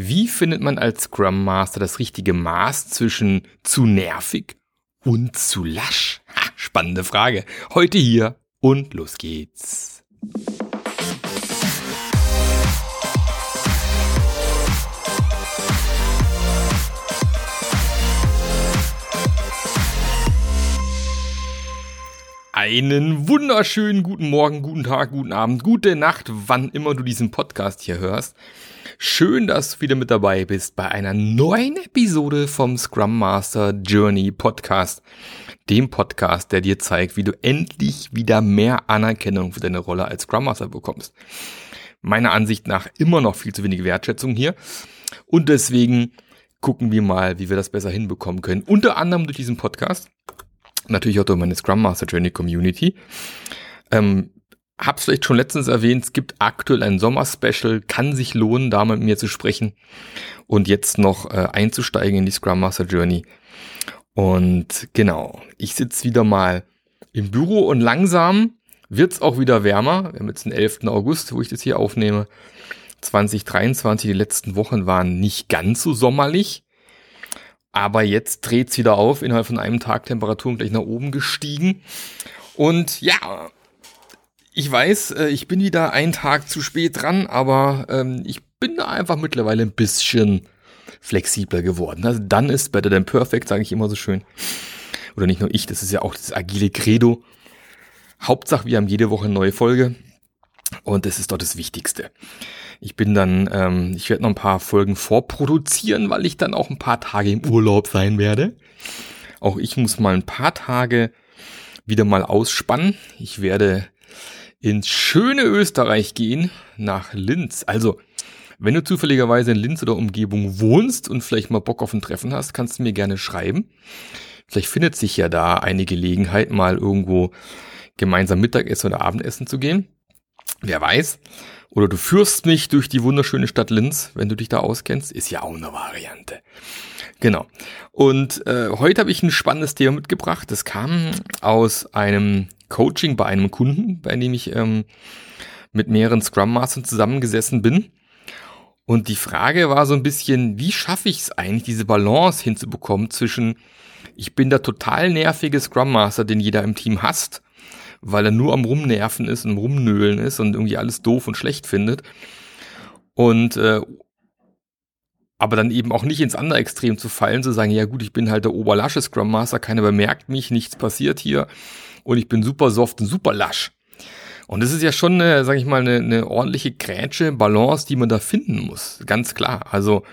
Wie findet man als Scrum Master das richtige Maß zwischen zu nervig und zu lasch? Ha, spannende Frage. Heute hier und los geht's. Einen wunderschönen guten Morgen, guten Tag, guten Abend, gute Nacht, wann immer du diesen Podcast hier hörst. Schön, dass du wieder mit dabei bist bei einer neuen Episode vom Scrum Master Journey Podcast. Dem Podcast, der dir zeigt, wie du endlich wieder mehr Anerkennung für deine Rolle als Scrum Master bekommst. Meiner Ansicht nach immer noch viel zu wenig Wertschätzung hier. Und deswegen gucken wir mal, wie wir das besser hinbekommen können. Unter anderem durch diesen Podcast natürlich auch durch meine Scrum Master Journey Community. Ähm, hab's vielleicht schon letztens erwähnt, es gibt aktuell ein Sommer-Special, kann sich lohnen, da mit mir zu sprechen und jetzt noch äh, einzusteigen in die Scrum Master Journey. Und genau, ich sitze wieder mal im Büro und langsam wird's auch wieder wärmer. Wir haben jetzt den 11. August, wo ich das hier aufnehme. 2023, die letzten Wochen waren nicht ganz so sommerlich. Aber jetzt dreht's wieder auf, innerhalb von einem Tag Temperaturen gleich nach oben gestiegen. Und ja, ich weiß, äh, ich bin wieder einen Tag zu spät dran, aber ähm, ich bin da einfach mittlerweile ein bisschen flexibler geworden. Also dann ist better than perfect, sage ich immer so schön. Oder nicht nur ich, das ist ja auch das agile Credo. Hauptsache, wir haben jede Woche eine neue Folge. Und das ist doch das Wichtigste. Ich bin dann, ähm, ich werde noch ein paar Folgen vorproduzieren, weil ich dann auch ein paar Tage im Urlaub sein werde. Auch ich muss mal ein paar Tage wieder mal ausspannen. Ich werde ins schöne Österreich gehen, nach Linz. Also, wenn du zufälligerweise in Linz oder Umgebung wohnst und vielleicht mal Bock auf ein Treffen hast, kannst du mir gerne schreiben. Vielleicht findet sich ja da eine Gelegenheit, mal irgendwo gemeinsam Mittagessen oder Abendessen zu gehen. Wer weiß. Oder du führst mich durch die wunderschöne Stadt Linz, wenn du dich da auskennst. Ist ja auch eine Variante. Genau. Und äh, heute habe ich ein spannendes Thema mitgebracht. Das kam aus einem Coaching bei einem Kunden, bei dem ich ähm, mit mehreren Scrum Mastern zusammengesessen bin. Und die Frage war so ein bisschen, wie schaffe ich es eigentlich, diese Balance hinzubekommen zwischen, ich bin der total nervige Scrum Master, den jeder im Team hasst, weil er nur am Rumnerven ist und Rumnöhlen ist und irgendwie alles doof und schlecht findet. Und äh, aber dann eben auch nicht ins andere Extrem zu fallen, zu sagen, ja gut, ich bin halt der oberlasche Scrum Master, keiner bemerkt mich, nichts passiert hier und ich bin super soft und super lasch. Und das ist ja schon, eine, sag ich mal, eine, eine ordentliche Grätsche, Balance, die man da finden muss. Ganz klar. Also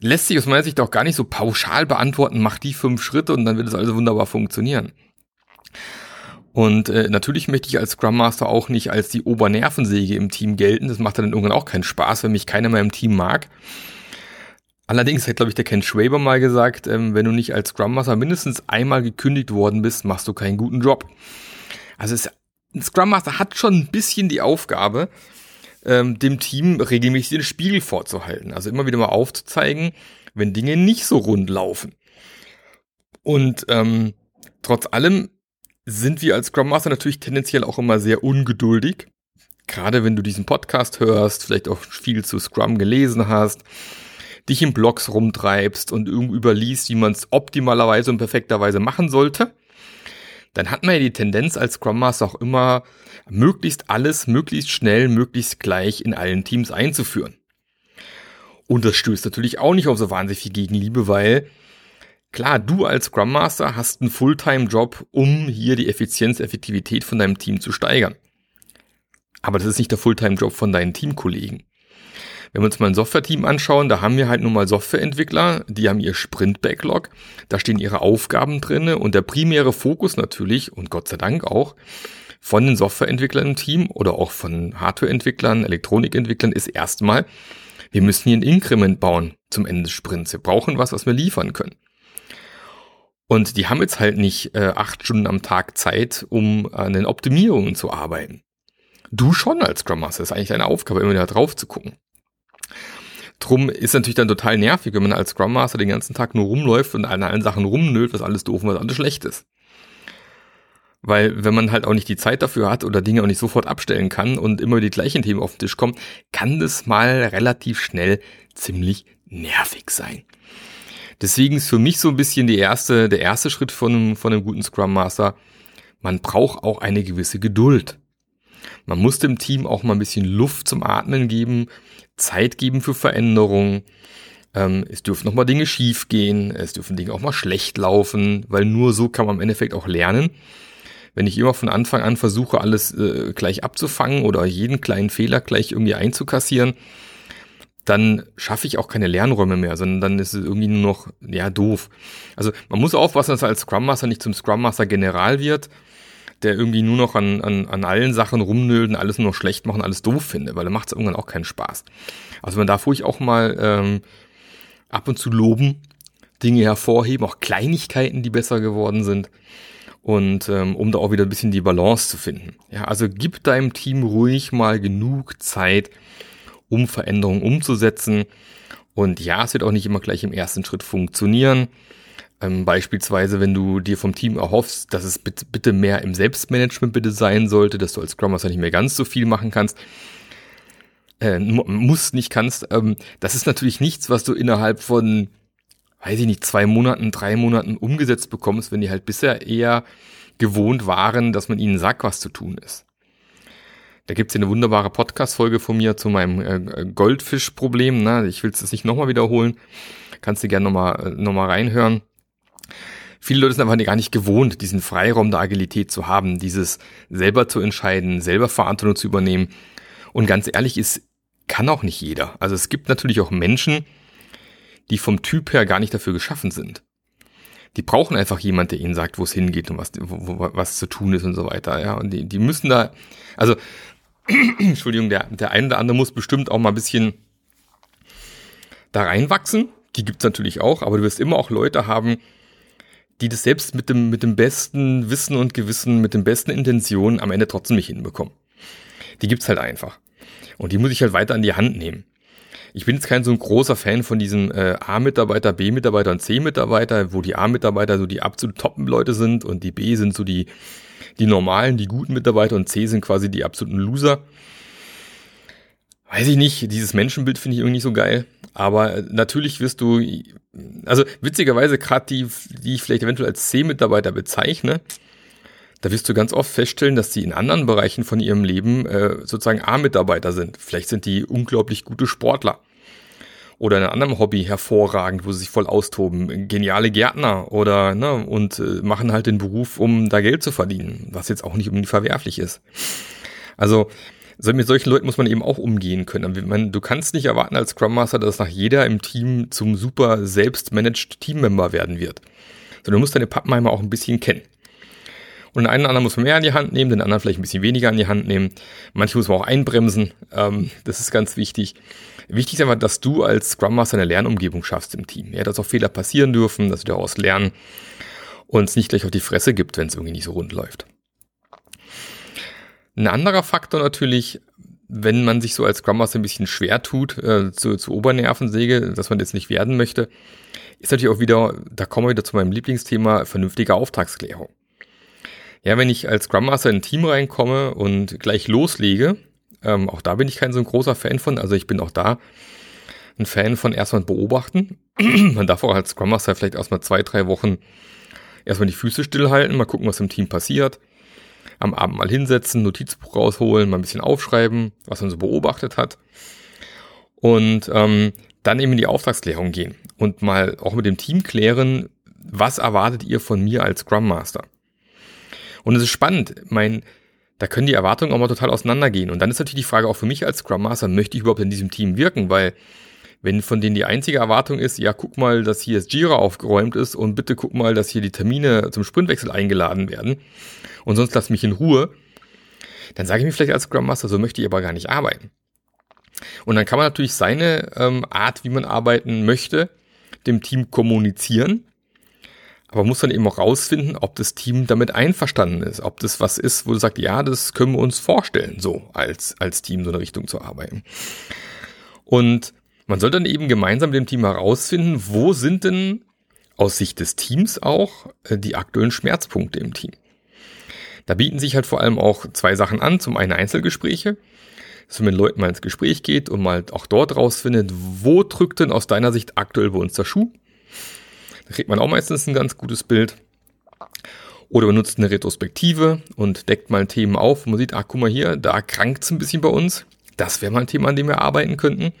lässt sich aus meiner Sicht auch gar nicht so pauschal beantworten, mach die fünf Schritte und dann wird es also wunderbar funktionieren. Und äh, natürlich möchte ich als Scrum Master auch nicht als die Obernervensäge im Team gelten. Das macht dann irgendwann auch keinen Spaß, wenn mich keiner mehr im Team mag. Allerdings hat, glaube ich, der Ken Schwaber mal gesagt, ähm, wenn du nicht als Scrum Master mindestens einmal gekündigt worden bist, machst du keinen guten Job. Also es, ein Scrum Master hat schon ein bisschen die Aufgabe, ähm, dem Team regelmäßig den Spiegel vorzuhalten. Also immer wieder mal aufzuzeigen, wenn Dinge nicht so rund laufen. Und ähm, trotz allem sind wir als Scrum Master natürlich tendenziell auch immer sehr ungeduldig. Gerade wenn du diesen Podcast hörst, vielleicht auch viel zu Scrum gelesen hast, dich in Blogs rumtreibst und irgendwie überliest, wie man es optimalerweise und perfekterweise machen sollte, dann hat man ja die Tendenz als Scrum Master auch immer, möglichst alles, möglichst schnell, möglichst gleich in allen Teams einzuführen. Und das stößt natürlich auch nicht auf so wahnsinnig viel Gegenliebe, weil Klar, du als Scrum Master hast einen Fulltime-Job, um hier die Effizienz, Effektivität von deinem Team zu steigern. Aber das ist nicht der Fulltime-Job von deinen Teamkollegen. Wenn wir uns mal ein Software-Team anschauen, da haben wir halt nun mal Softwareentwickler, die haben ihr Sprint-Backlog, da stehen ihre Aufgaben drinne und der primäre Fokus natürlich, und Gott sei Dank auch, von den Softwareentwicklern im Team oder auch von Hardwareentwicklern, Elektronikentwicklern ist erstmal, wir müssen hier ein Inkrement bauen zum Ende des Sprints. Wir brauchen was, was wir liefern können. Und die haben jetzt halt nicht äh, acht Stunden am Tag Zeit, um an den Optimierungen zu arbeiten. Du schon als Scrum Master, ist eigentlich deine Aufgabe, immer wieder drauf zu gucken. Drum ist natürlich dann total nervig, wenn man als Scrum Master den ganzen Tag nur rumläuft und an allen Sachen rumnölt, was alles doof und was alles schlecht ist. Weil wenn man halt auch nicht die Zeit dafür hat oder Dinge auch nicht sofort abstellen kann und immer die gleichen Themen auf den Tisch kommen, kann das mal relativ schnell ziemlich nervig sein. Deswegen ist für mich so ein bisschen die erste, der erste Schritt von einem, von einem guten Scrum Master. Man braucht auch eine gewisse Geduld. Man muss dem Team auch mal ein bisschen Luft zum Atmen geben, Zeit geben für Veränderungen. Ähm, es dürfen noch mal Dinge schief gehen, es dürfen Dinge auch mal schlecht laufen, weil nur so kann man im Endeffekt auch lernen. Wenn ich immer von Anfang an versuche, alles äh, gleich abzufangen oder jeden kleinen Fehler gleich irgendwie einzukassieren, dann schaffe ich auch keine Lernräume mehr, sondern dann ist es irgendwie nur noch, ja, doof. Also man muss aufpassen, dass er als Scrum Master nicht zum Scrum Master General wird, der irgendwie nur noch an, an, an allen Sachen rumnölt und alles nur noch schlecht machen, alles doof finde, weil dann macht es irgendwann auch keinen Spaß. Also man darf ruhig auch mal ähm, ab und zu loben, Dinge hervorheben, auch Kleinigkeiten, die besser geworden sind und ähm, um da auch wieder ein bisschen die Balance zu finden. Ja, also gib deinem Team ruhig mal genug Zeit, um Veränderungen umzusetzen. Und ja, es wird auch nicht immer gleich im ersten Schritt funktionieren. Ähm, beispielsweise, wenn du dir vom Team erhoffst, dass es bitte, bitte mehr im Selbstmanagement bitte sein sollte, dass du als Scrum Master nicht mehr ganz so viel machen kannst, äh, muss nicht kannst, ähm, das ist natürlich nichts, was du innerhalb von weiß ich nicht, zwei Monaten, drei Monaten umgesetzt bekommst, wenn die halt bisher eher gewohnt waren, dass man ihnen sagt, was zu tun ist. Da gibt's hier eine wunderbare Podcast-Folge von mir zu meinem äh, Goldfisch-Problem. Ne? Ich will es nicht nochmal wiederholen. Kannst du gerne nochmal noch mal reinhören. Viele Leute sind einfach gar nicht gewohnt, diesen Freiraum der Agilität zu haben, dieses selber zu entscheiden, selber Verantwortung zu übernehmen. Und ganz ehrlich ist, kann auch nicht jeder. Also es gibt natürlich auch Menschen, die vom Typ her gar nicht dafür geschaffen sind. Die brauchen einfach jemand, der ihnen sagt, wo es hingeht und was, wo, wo, was zu tun ist und so weiter. Ja, und die, die müssen da, also, Entschuldigung, der, der eine oder andere muss bestimmt auch mal ein bisschen da reinwachsen. Die gibt's natürlich auch, aber du wirst immer auch Leute haben, die das selbst mit dem, mit dem besten Wissen und Gewissen, mit den besten Intentionen am Ende trotzdem nicht hinbekommen. Die gibt's halt einfach. Und die muss ich halt weiter an die Hand nehmen. Ich bin jetzt kein so ein großer Fan von diesem äh, A-Mitarbeiter, B-Mitarbeiter und C-Mitarbeiter, wo die A-Mitarbeiter so die absolut Top-Leute sind und die B sind so die, die normalen, die guten Mitarbeiter und C sind quasi die absoluten Loser. Weiß ich nicht, dieses Menschenbild finde ich irgendwie nicht so geil. Aber natürlich wirst du, also witzigerweise gerade die, die ich vielleicht eventuell als C-Mitarbeiter bezeichne, da wirst du ganz oft feststellen, dass die in anderen Bereichen von ihrem Leben äh, sozusagen A-Mitarbeiter sind. Vielleicht sind die unglaublich gute Sportler oder in einem anderen Hobby hervorragend, wo sie sich voll austoben. Geniale Gärtner oder ne, und äh, machen halt den Beruf, um da Geld zu verdienen, was jetzt auch nicht irgendwie verwerflich ist. Also so mit solchen Leuten muss man eben auch umgehen können. Man, du kannst nicht erwarten als Scrum Master, dass nach jeder im Team zum super selbst-managed Teammember werden wird. Sondern du musst deine Pappenheimer auch ein bisschen kennen. Und den einen oder anderen muss man mehr an die Hand nehmen, den anderen vielleicht ein bisschen weniger an die Hand nehmen. Manche muss man auch einbremsen. Ähm, das ist ganz wichtig. Wichtig ist einfach, dass du als Scrum Master eine Lernumgebung schaffst im Team. Ja, dass auch Fehler passieren dürfen, dass du daraus lernen und es nicht gleich auf die Fresse gibt, wenn es irgendwie nicht so rund läuft. Ein anderer Faktor natürlich, wenn man sich so als Scrum Master ein bisschen schwer tut, äh, zu, zu Obernervensäge, dass man jetzt nicht werden möchte, ist natürlich auch wieder, da kommen wir wieder zu meinem Lieblingsthema, vernünftige Auftragsklärung. Ja, wenn ich als Scrum Master in ein Team reinkomme und gleich loslege, ähm, auch da bin ich kein so ein großer Fan von. Also ich bin auch da ein Fan von erstmal beobachten. Man darf auch als Scrum Master vielleicht erstmal zwei, drei Wochen erstmal die Füße stillhalten, mal gucken, was im Team passiert. Am Abend mal hinsetzen, Notizbuch rausholen, mal ein bisschen aufschreiben, was man so beobachtet hat. Und ähm, dann eben in die Auftragsklärung gehen und mal auch mit dem Team klären, was erwartet ihr von mir als Scrum Master? Und es ist spannend. Mein, da können die Erwartungen auch mal total auseinandergehen. Und dann ist natürlich die Frage auch für mich als Scrum Master, möchte ich überhaupt in diesem Team wirken? Weil wenn von denen die einzige Erwartung ist, ja, guck mal, dass hier das Jira aufgeräumt ist und bitte guck mal, dass hier die Termine zum Sprintwechsel eingeladen werden und sonst lass mich in Ruhe, dann sage ich mir vielleicht als Scrum Master, so möchte ich aber gar nicht arbeiten. Und dann kann man natürlich seine ähm, Art, wie man arbeiten möchte, dem Team kommunizieren aber muss dann eben auch rausfinden, ob das Team damit einverstanden ist, ob das was ist, wo du sagst, ja, das können wir uns vorstellen, so als, als Team so eine Richtung zu arbeiten. Und man soll dann eben gemeinsam mit dem Team herausfinden, wo sind denn aus Sicht des Teams auch äh, die aktuellen Schmerzpunkte im Team. Da bieten sich halt vor allem auch zwei Sachen an. Zum einen Einzelgespräche, dass man mit Leuten mal ins Gespräch geht und mal auch dort rausfindet, wo drückt denn aus deiner Sicht aktuell bei uns der Schuh? Da kriegt man auch meistens ein ganz gutes Bild. Oder benutzt eine Retrospektive und deckt mal Themen auf, wo man sieht, ach guck mal hier, da krankt es ein bisschen bei uns. Das wäre mal ein Thema, an dem wir arbeiten könnten.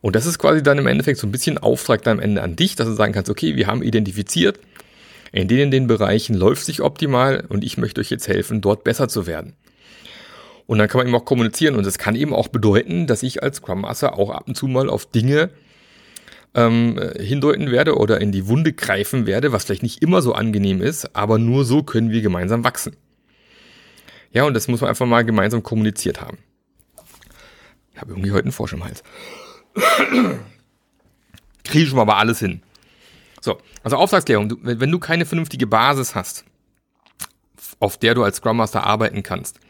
Und das ist quasi dann im Endeffekt so ein bisschen Auftrag dann am Ende an dich, dass du sagen kannst, okay, wir haben identifiziert, in denen den Bereichen läuft sich optimal und ich möchte euch jetzt helfen, dort besser zu werden. Und dann kann man eben auch kommunizieren und das kann eben auch bedeuten, dass ich als Scrum Master auch ab und zu mal auf Dinge ähm, hindeuten werde oder in die Wunde greifen werde, was vielleicht nicht immer so angenehm ist, aber nur so können wir gemeinsam wachsen. Ja, und das muss man einfach mal gemeinsam kommuniziert haben. Ich habe irgendwie heute einen Frosch im Hals. Kriege ich schon mal aber alles hin. So, also Auftragsklärung. Du, wenn du keine vernünftige Basis hast, auf der du als Scrum Master arbeiten kannst,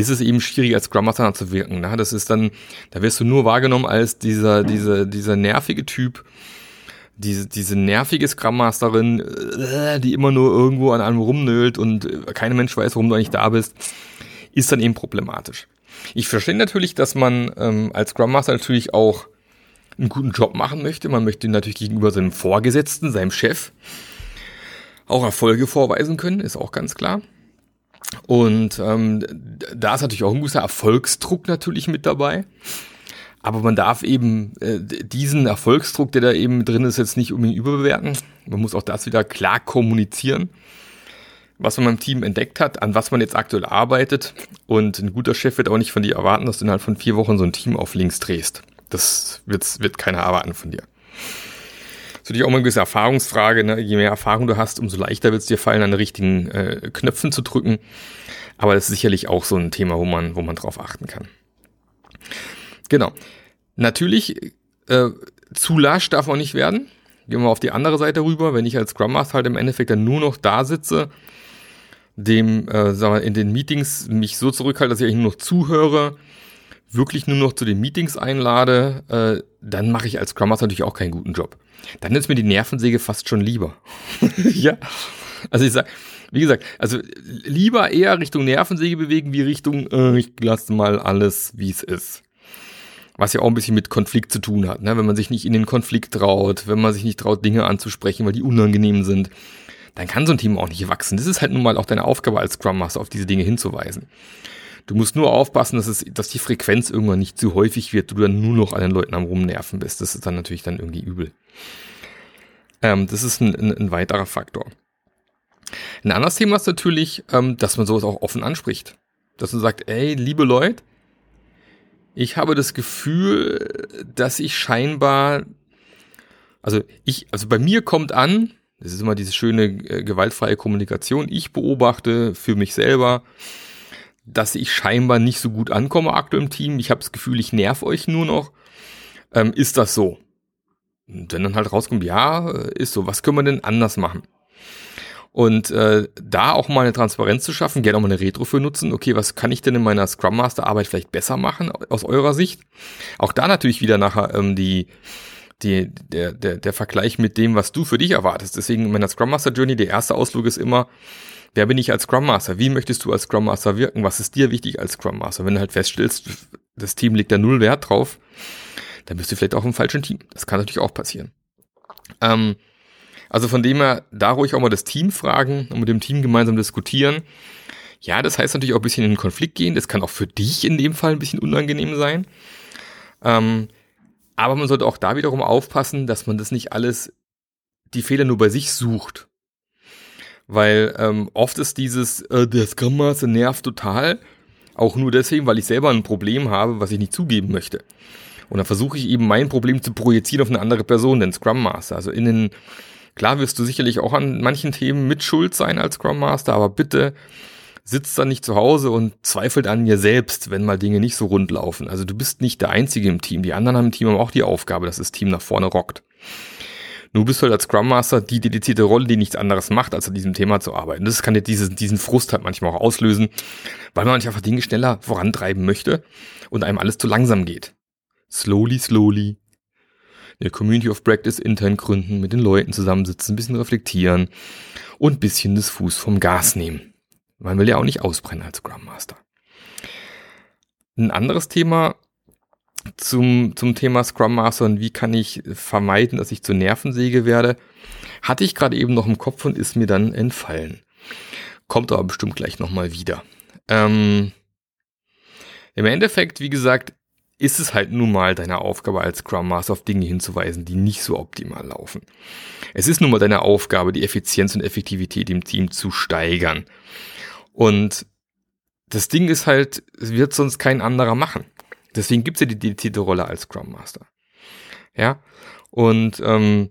ist es eben schwierig, als Scrum Master zu wirken. Ne? Das ist dann, da wirst du nur wahrgenommen als dieser, dieser, dieser nervige Typ, diese, diese nervige Scrum Masterin, äh, die immer nur irgendwo an einem rumnölt und äh, kein Mensch weiß, warum du eigentlich da bist, ist dann eben problematisch. Ich verstehe natürlich, dass man ähm, als Scrum Master natürlich auch einen guten Job machen möchte. Man möchte natürlich gegenüber seinem Vorgesetzten, seinem Chef, auch Erfolge vorweisen können, ist auch ganz klar. Und ähm, da ist natürlich auch ein gewisser Erfolgsdruck natürlich mit dabei. Aber man darf eben äh, diesen Erfolgsdruck, der da eben drin ist, jetzt nicht unbedingt überbewerten. Man muss auch das wieder klar kommunizieren, was man beim Team entdeckt hat, an was man jetzt aktuell arbeitet. Und ein guter Chef wird auch nicht von dir erwarten, dass du innerhalb von vier Wochen so ein Team auf links drehst. Das wird, wird keiner erwarten von dir. Natürlich auch mal eine gewisse Erfahrungsfrage. Ne? Je mehr Erfahrung du hast, umso leichter wird es dir fallen, an den richtigen äh, Knöpfen zu drücken. Aber das ist sicherlich auch so ein Thema, wo man, wo man drauf achten kann. Genau. Natürlich, äh, zu lasch darf man nicht werden. Gehen wir auf die andere Seite rüber. Wenn ich als Scrum Master halt im Endeffekt dann nur noch da sitze, dem, äh, sagen wir, in den Meetings mich so zurückhalte, dass ich eigentlich nur noch zuhöre, wirklich nur noch zu den Meetings einlade, äh, dann mache ich als Scrum Master natürlich auch keinen guten Job. Dann ist mir die Nervensäge fast schon lieber. ja. Also ich sag, wie gesagt, also lieber eher Richtung Nervensäge bewegen, wie Richtung, äh, ich lasse mal alles, wie es ist. Was ja auch ein bisschen mit Konflikt zu tun hat, ne? wenn man sich nicht in den Konflikt traut, wenn man sich nicht traut, Dinge anzusprechen, weil die unangenehm sind, dann kann so ein Team auch nicht wachsen. Das ist halt nun mal auch deine Aufgabe als Scrum Master, auf diese Dinge hinzuweisen. Du musst nur aufpassen, dass, es, dass die Frequenz irgendwann nicht zu häufig wird, du dann nur noch an den Leuten am Rumnerven bist. Das ist dann natürlich dann irgendwie übel. Ähm, das ist ein, ein, ein, weiterer Faktor. Ein anderes Thema ist natürlich, ähm, dass man sowas auch offen anspricht. Dass man sagt, ey, liebe Leute, ich habe das Gefühl, dass ich scheinbar, also ich, also bei mir kommt an, das ist immer diese schöne äh, gewaltfreie Kommunikation, ich beobachte für mich selber, dass ich scheinbar nicht so gut ankomme aktuell im Team. Ich habe das Gefühl, ich nerv euch nur noch. Ähm, ist das so? Und wenn dann halt rauskommt, ja, äh, ist so. Was können wir denn anders machen? Und äh, da auch mal eine Transparenz zu schaffen, gerne auch mal eine Retro für nutzen. Okay, was kann ich denn in meiner Scrum Master Arbeit vielleicht besser machen aus eurer Sicht? Auch da natürlich wieder nachher ähm, die die, der, der, der Vergleich mit dem, was du für dich erwartest. Deswegen in meiner Scrum Master Journey, der erste Ausflug ist immer, Wer bin ich als Scrum Master? Wie möchtest du als Scrum Master wirken? Was ist dir wichtig als Scrum Master? Wenn du halt feststellst, das Team legt da null Wert drauf, dann bist du vielleicht auch im falschen Team. Das kann natürlich auch passieren. Ähm, also von dem her, da ruhig auch mal das Team fragen und mit dem Team gemeinsam diskutieren. Ja, das heißt natürlich auch ein bisschen in den Konflikt gehen. Das kann auch für dich in dem Fall ein bisschen unangenehm sein. Ähm, aber man sollte auch da wiederum aufpassen, dass man das nicht alles, die Fehler nur bei sich sucht weil ähm, oft ist dieses, äh, der Scrum Master nervt total, auch nur deswegen, weil ich selber ein Problem habe, was ich nicht zugeben möchte. Und dann versuche ich eben mein Problem zu projizieren auf eine andere Person, den Scrum Master. Also in den, klar wirst du sicherlich auch an manchen Themen mit Schuld sein als Scrum Master, aber bitte sitzt dann nicht zu Hause und zweifelt an mir selbst, wenn mal Dinge nicht so rund laufen. Also du bist nicht der Einzige im Team. Die anderen haben im Team haben auch die Aufgabe, dass das Team nach vorne rockt. Nur bist du halt als Scrum Master die dedizierte Rolle, die nichts anderes macht, als an diesem Thema zu arbeiten. Das kann dir diesen, diesen Frust halt manchmal auch auslösen, weil man einfach Dinge schneller vorantreiben möchte und einem alles zu langsam geht. Slowly, slowly. Eine Community of Practice intern gründen, mit den Leuten zusammensitzen, ein bisschen reflektieren und ein bisschen das Fuß vom Gas nehmen. Man will ja auch nicht ausbrennen als Scrum Master. Ein anderes Thema zum, zum Thema Scrum Master und wie kann ich vermeiden, dass ich zur Nervensäge werde, hatte ich gerade eben noch im Kopf und ist mir dann entfallen. Kommt aber bestimmt gleich nochmal wieder. Ähm, Im Endeffekt, wie gesagt, ist es halt nun mal deine Aufgabe als Scrum Master auf Dinge hinzuweisen, die nicht so optimal laufen. Es ist nun mal deine Aufgabe, die Effizienz und Effektivität im Team zu steigern. Und das Ding ist halt, es wird sonst kein anderer machen. Deswegen gibt's ja die dedizierte Rolle als Scrum Master. Ja. Und ähm,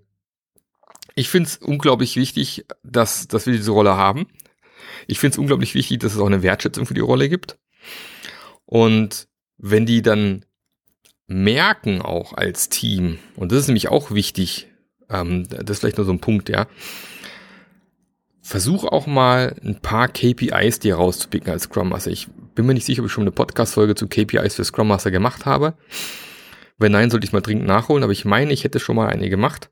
ich finde es unglaublich wichtig, dass, dass wir diese Rolle haben. Ich finde es unglaublich wichtig, dass es auch eine Wertschätzung für die Rolle gibt. Und wenn die dann merken auch als Team, und das ist nämlich auch wichtig, ähm, das ist vielleicht nur so ein Punkt, ja, versuch auch mal ein paar KPIs dir rauszupicken als Scrum Master. Ich bin mir nicht sicher, ob ich schon eine Podcast-Folge zu KPIs für Scrum Master gemacht habe. Wenn nein, sollte ich mal dringend nachholen, aber ich meine, ich hätte schon mal eine gemacht.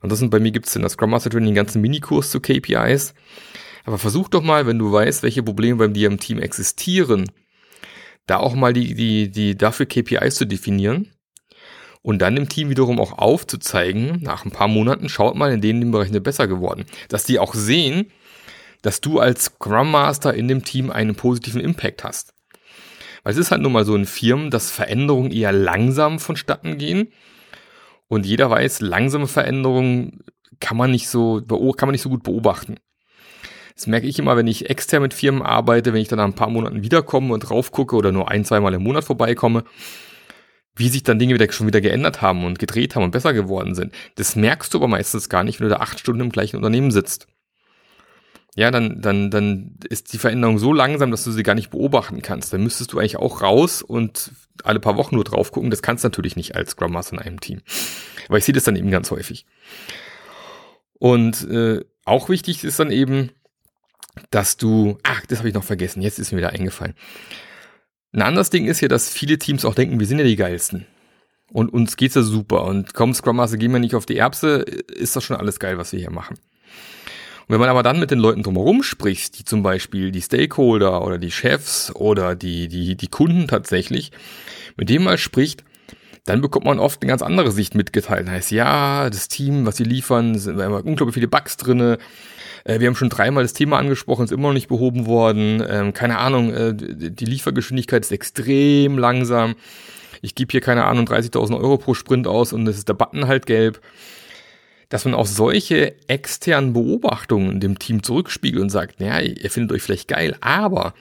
Ansonsten bei mir gibt es in der Scrum Master Training den ganzen Minikurs zu KPIs. Aber versuch doch mal, wenn du weißt, welche Probleme bei dir im Team existieren, da auch mal die, die, die dafür KPIs zu definieren und dann dem Team wiederum auch aufzuzeigen, nach ein paar Monaten, schaut mal, in denen Bereich Bereichen besser geworden. Dass die auch sehen, dass du als Scrum Master in dem Team einen positiven Impact hast. Weil es ist halt nun mal so in Firmen, dass Veränderungen eher langsam vonstatten gehen. Und jeder weiß, langsame Veränderungen kann man nicht so, kann man nicht so gut beobachten. Das merke ich immer, wenn ich extern mit Firmen arbeite, wenn ich dann nach ein paar Monaten wiederkomme und drauf gucke oder nur ein, zweimal im Monat vorbeikomme, wie sich dann Dinge wieder schon wieder geändert haben und gedreht haben und besser geworden sind. Das merkst du aber meistens gar nicht, wenn du da acht Stunden im gleichen Unternehmen sitzt. Ja, dann, dann, dann ist die Veränderung so langsam, dass du sie gar nicht beobachten kannst. Dann müsstest du eigentlich auch raus und alle paar Wochen nur drauf gucken. Das kannst du natürlich nicht als Scrum Master in einem Team. Aber ich sehe das dann eben ganz häufig. Und äh, auch wichtig ist dann eben, dass du, ach, das habe ich noch vergessen, jetzt ist mir wieder eingefallen. Ein anderes Ding ist ja, dass viele Teams auch denken, wir sind ja die geilsten. Und uns geht's ja super. Und komm, Scrum Master, gehen wir nicht auf die Erbse, ist das schon alles geil, was wir hier machen. Und wenn man aber dann mit den Leuten drumherum spricht, die zum Beispiel die Stakeholder oder die Chefs oder die, die, die Kunden tatsächlich, mit dem mal spricht, dann bekommt man oft eine ganz andere Sicht mitgeteilt. Das heißt, ja, das Team, was sie liefern, sind immer unglaublich viele Bugs drinne, äh, wir haben schon dreimal das Thema angesprochen, ist immer noch nicht behoben worden. Ähm, keine Ahnung, äh, die Liefergeschwindigkeit ist extrem langsam. Ich gebe hier, keine Ahnung, 30.000 Euro pro Sprint aus und es ist der Button halt gelb. Dass man auch solche externen Beobachtungen dem Team zurückspiegelt und sagt, naja, ihr findet euch vielleicht geil, aber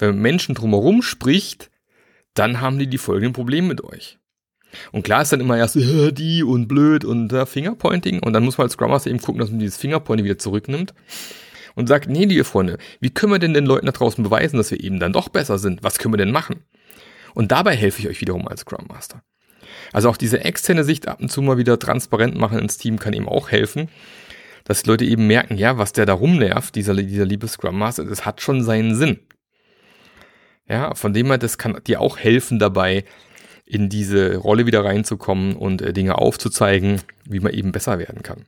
wenn man Menschen drumherum spricht, dann haben die die folgenden Probleme mit euch. Und klar ist dann immer erst äh, die und blöd und äh, Fingerpointing und dann muss man als Scrum Master eben gucken, dass man dieses Fingerpointing wieder zurücknimmt und sagt, nee, liebe Freunde, wie können wir denn den Leuten da draußen beweisen, dass wir eben dann doch besser sind? Was können wir denn machen? Und dabei helfe ich euch wiederum als Scrum Master. Also auch diese externe Sicht ab und zu mal wieder transparent machen ins Team kann eben auch helfen, dass die Leute eben merken, ja, was der da rumnervt, dieser, dieser liebe Scrum Master, das hat schon seinen Sinn. Ja, von dem her, das kann dir auch helfen dabei, in diese Rolle wieder reinzukommen und äh, Dinge aufzuzeigen, wie man eben besser werden kann.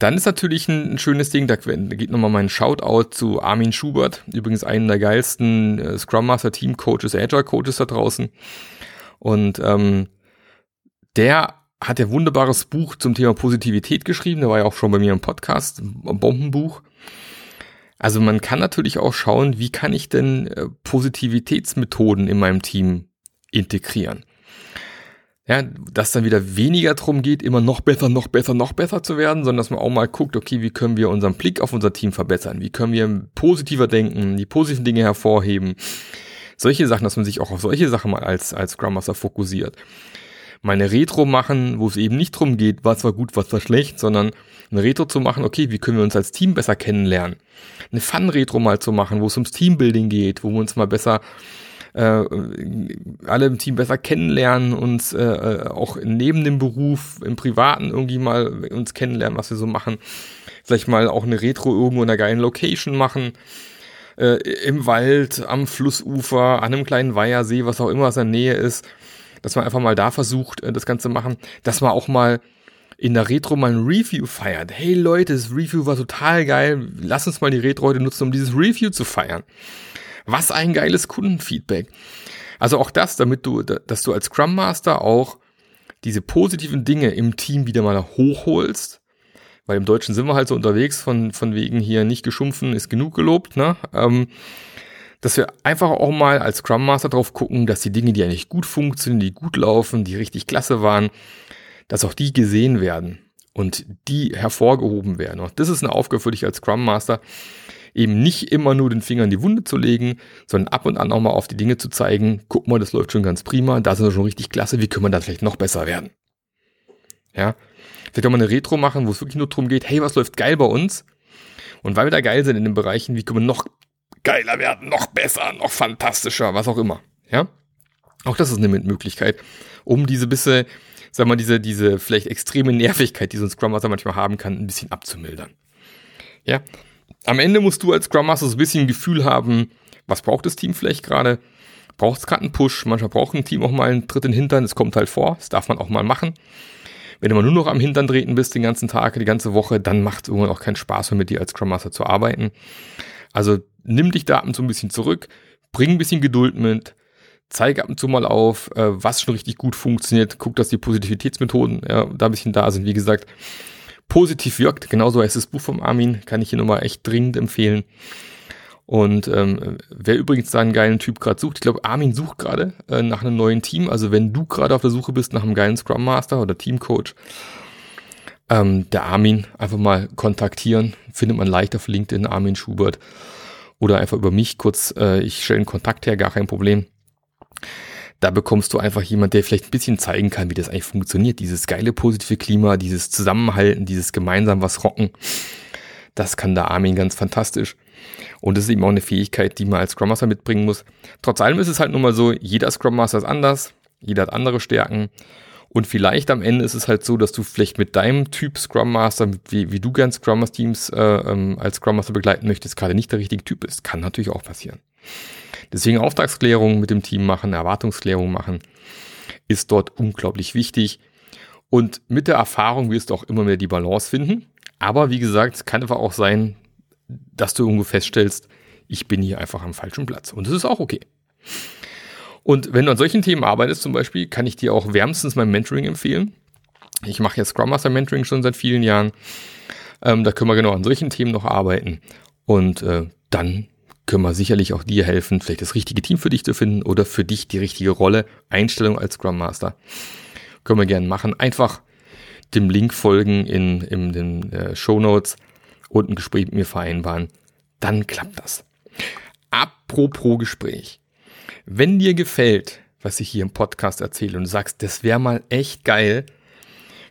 Dann ist natürlich ein, ein schönes Ding, da geht nochmal mein Shoutout zu Armin Schubert, übrigens einen der geilsten äh, Scrum Master Team Coaches, Agile Coaches da draußen. Und ähm, der hat ja wunderbares Buch zum Thema Positivität geschrieben, der war ja auch schon bei mir im Podcast, ein Bombenbuch. Also man kann natürlich auch schauen, wie kann ich denn äh, Positivitätsmethoden in meinem Team integrieren. Ja, dass dann wieder weniger drum geht, immer noch besser, noch besser, noch besser zu werden, sondern dass man auch mal guckt, okay, wie können wir unseren Blick auf unser Team verbessern? Wie können wir positiver denken, die positiven Dinge hervorheben? Solche Sachen, dass man sich auch auf solche Sachen mal als, als Scrum Master fokussiert mal eine Retro machen, wo es eben nicht drum geht, was war gut, was war schlecht, sondern eine Retro zu machen, okay, wie können wir uns als Team besser kennenlernen? Eine Fun-Retro mal zu machen, wo es ums Teambuilding geht, wo wir uns mal besser äh, alle im Team besser kennenlernen, uns äh, äh, auch neben dem Beruf, im Privaten irgendwie mal uns kennenlernen, was wir so machen. Vielleicht mal auch eine Retro irgendwo in einer geilen Location machen. Äh, Im Wald, am Flussufer, an einem kleinen Weihersee, was auch immer was in der Nähe ist dass man einfach mal da versucht, äh, das Ganze machen, dass man auch mal in der Retro mal ein Review feiert. Hey Leute, das Review war total geil. Lass uns mal die Retro heute nutzen, um dieses Review zu feiern. Was ein geiles Kundenfeedback. Also auch das, damit du, dass du als Scrum Master auch diese positiven Dinge im Team wieder mal hochholst. Weil im Deutschen sind wir halt so unterwegs, von, von wegen hier nicht geschumpfen, ist genug gelobt, ne? Ähm, dass wir einfach auch mal als Scrum Master drauf gucken, dass die Dinge, die eigentlich gut funktionieren, die gut laufen, die richtig klasse waren, dass auch die gesehen werden und die hervorgehoben werden. Und das ist eine Aufgabe für dich als Scrum Master, eben nicht immer nur den Finger in die Wunde zu legen, sondern ab und an auch mal auf die Dinge zu zeigen, guck mal, das läuft schon ganz prima, da sind wir schon richtig klasse, wie können wir da vielleicht noch besser werden? Ja, vielleicht auch mal eine Retro machen, wo es wirklich nur darum geht, hey, was läuft geil bei uns? Und weil wir da geil sind in den Bereichen, wie können wir noch geiler werden, noch besser, noch fantastischer, was auch immer. Ja, auch das ist eine Möglichkeit, um diese bisschen, sag mal, diese, diese vielleicht extreme Nervigkeit, die so ein Scrum Master manchmal haben kann, ein bisschen abzumildern. Ja, am Ende musst du als Scrum Master so ein bisschen Gefühl haben, was braucht das Team vielleicht gerade? Braucht es gerade einen Push? Manchmal braucht ein Team auch mal einen Tritt in den Hintern, das kommt halt vor, das darf man auch mal machen. Wenn du mal nur noch am Hintern treten bist den ganzen Tag, die ganze Woche, dann macht es irgendwann auch keinen Spaß mehr mit dir als Scrum Master zu arbeiten. Also nimm dich da ab und zu ein bisschen zurück, bring ein bisschen Geduld mit, zeig ab und zu mal auf, äh, was schon richtig gut funktioniert, guck, dass die Positivitätsmethoden ja, da ein bisschen da sind. Wie gesagt, positiv wirkt. Genauso heißt das Buch vom Armin, kann ich hier nochmal echt dringend empfehlen. Und ähm, wer übrigens da einen geilen Typ gerade sucht, ich glaube, Armin sucht gerade äh, nach einem neuen Team. Also wenn du gerade auf der Suche bist nach einem geilen Scrum Master oder Teamcoach, ähm, der Armin einfach mal kontaktieren. Findet man leicht auf LinkedIn, Armin Schubert. Oder einfach über mich kurz, äh, ich stelle einen Kontakt her, gar kein Problem. Da bekommst du einfach jemand, der vielleicht ein bisschen zeigen kann, wie das eigentlich funktioniert. Dieses geile positive Klima, dieses Zusammenhalten, dieses gemeinsam was rocken. Das kann der Armin ganz fantastisch. Und das ist eben auch eine Fähigkeit, die man als Scrum Master mitbringen muss. Trotz allem ist es halt nun mal so, jeder Scrum Master ist anders, jeder hat andere Stärken. Und vielleicht am Ende ist es halt so, dass du vielleicht mit deinem Typ Scrum Master, wie, wie du gern Scrum Master Teams äh, ähm, als Scrum Master begleiten möchtest, gerade nicht der richtige Typ ist. Kann natürlich auch passieren. Deswegen Auftragsklärung mit dem Team machen, Erwartungsklärung machen, ist dort unglaublich wichtig. Und mit der Erfahrung wirst du auch immer mehr die Balance finden. Aber wie gesagt, es kann einfach auch sein, dass du irgendwo feststellst, ich bin hier einfach am falschen Platz. Und das ist auch okay. Und wenn du an solchen Themen arbeitest zum Beispiel, kann ich dir auch wärmstens mein Mentoring empfehlen. Ich mache ja Scrum Master Mentoring schon seit vielen Jahren. Ähm, da können wir genau an solchen Themen noch arbeiten. Und äh, dann können wir sicherlich auch dir helfen, vielleicht das richtige Team für dich zu finden oder für dich die richtige Rolle, Einstellung als Scrum Master. Können wir gerne machen. Einfach dem Link folgen in, in den äh, Show Notes und ein Gespräch mit mir vereinbaren. Dann klappt das. Apropos Gespräch. Wenn dir gefällt, was ich hier im Podcast erzähle und du sagst, das wäre mal echt geil,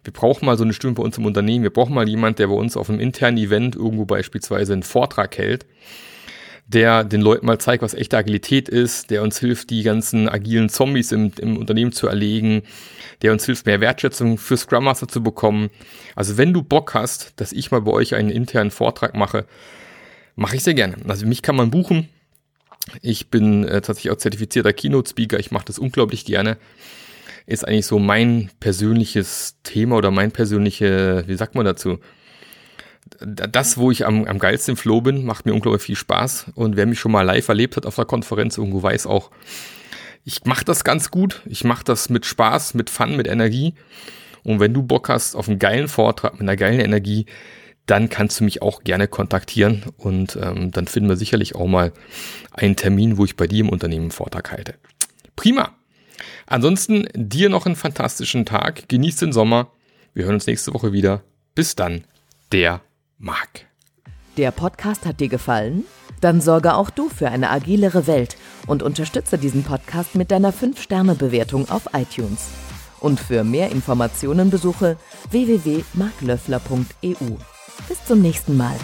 wir brauchen mal so eine Stimme bei uns im Unternehmen, wir brauchen mal jemand, der bei uns auf einem internen Event irgendwo beispielsweise einen Vortrag hält, der den Leuten mal zeigt, was echte Agilität ist, der uns hilft, die ganzen agilen Zombies im, im Unternehmen zu erlegen, der uns hilft, mehr Wertschätzung für Scrum Master zu bekommen. Also wenn du Bock hast, dass ich mal bei euch einen internen Vortrag mache, mache ich sehr gerne. Also mich kann man buchen. Ich bin äh, tatsächlich auch zertifizierter Keynote-Speaker. Ich mache das unglaublich gerne. Ist eigentlich so mein persönliches Thema oder mein persönliche, wie sagt man dazu? Das, wo ich am, am geilsten im Flow bin, macht mir unglaublich viel Spaß. Und wer mich schon mal live erlebt hat auf der Konferenz, irgendwo weiß auch, ich mache das ganz gut. Ich mache das mit Spaß, mit Fun, mit Energie. Und wenn du Bock hast auf einen geilen Vortrag mit einer geilen Energie, dann kannst du mich auch gerne kontaktieren und ähm, dann finden wir sicherlich auch mal einen Termin, wo ich bei dir im Unternehmen einen Vortrag halte. Prima. Ansonsten dir noch einen fantastischen Tag. Genieß den Sommer. Wir hören uns nächste Woche wieder. Bis dann, der mag. Der Podcast hat dir gefallen? Dann sorge auch du für eine agilere Welt und unterstütze diesen Podcast mit deiner 5-Sterne-Bewertung auf iTunes. Und für mehr Informationen besuche www.marklöffler.eu. Bis zum nächsten Mal.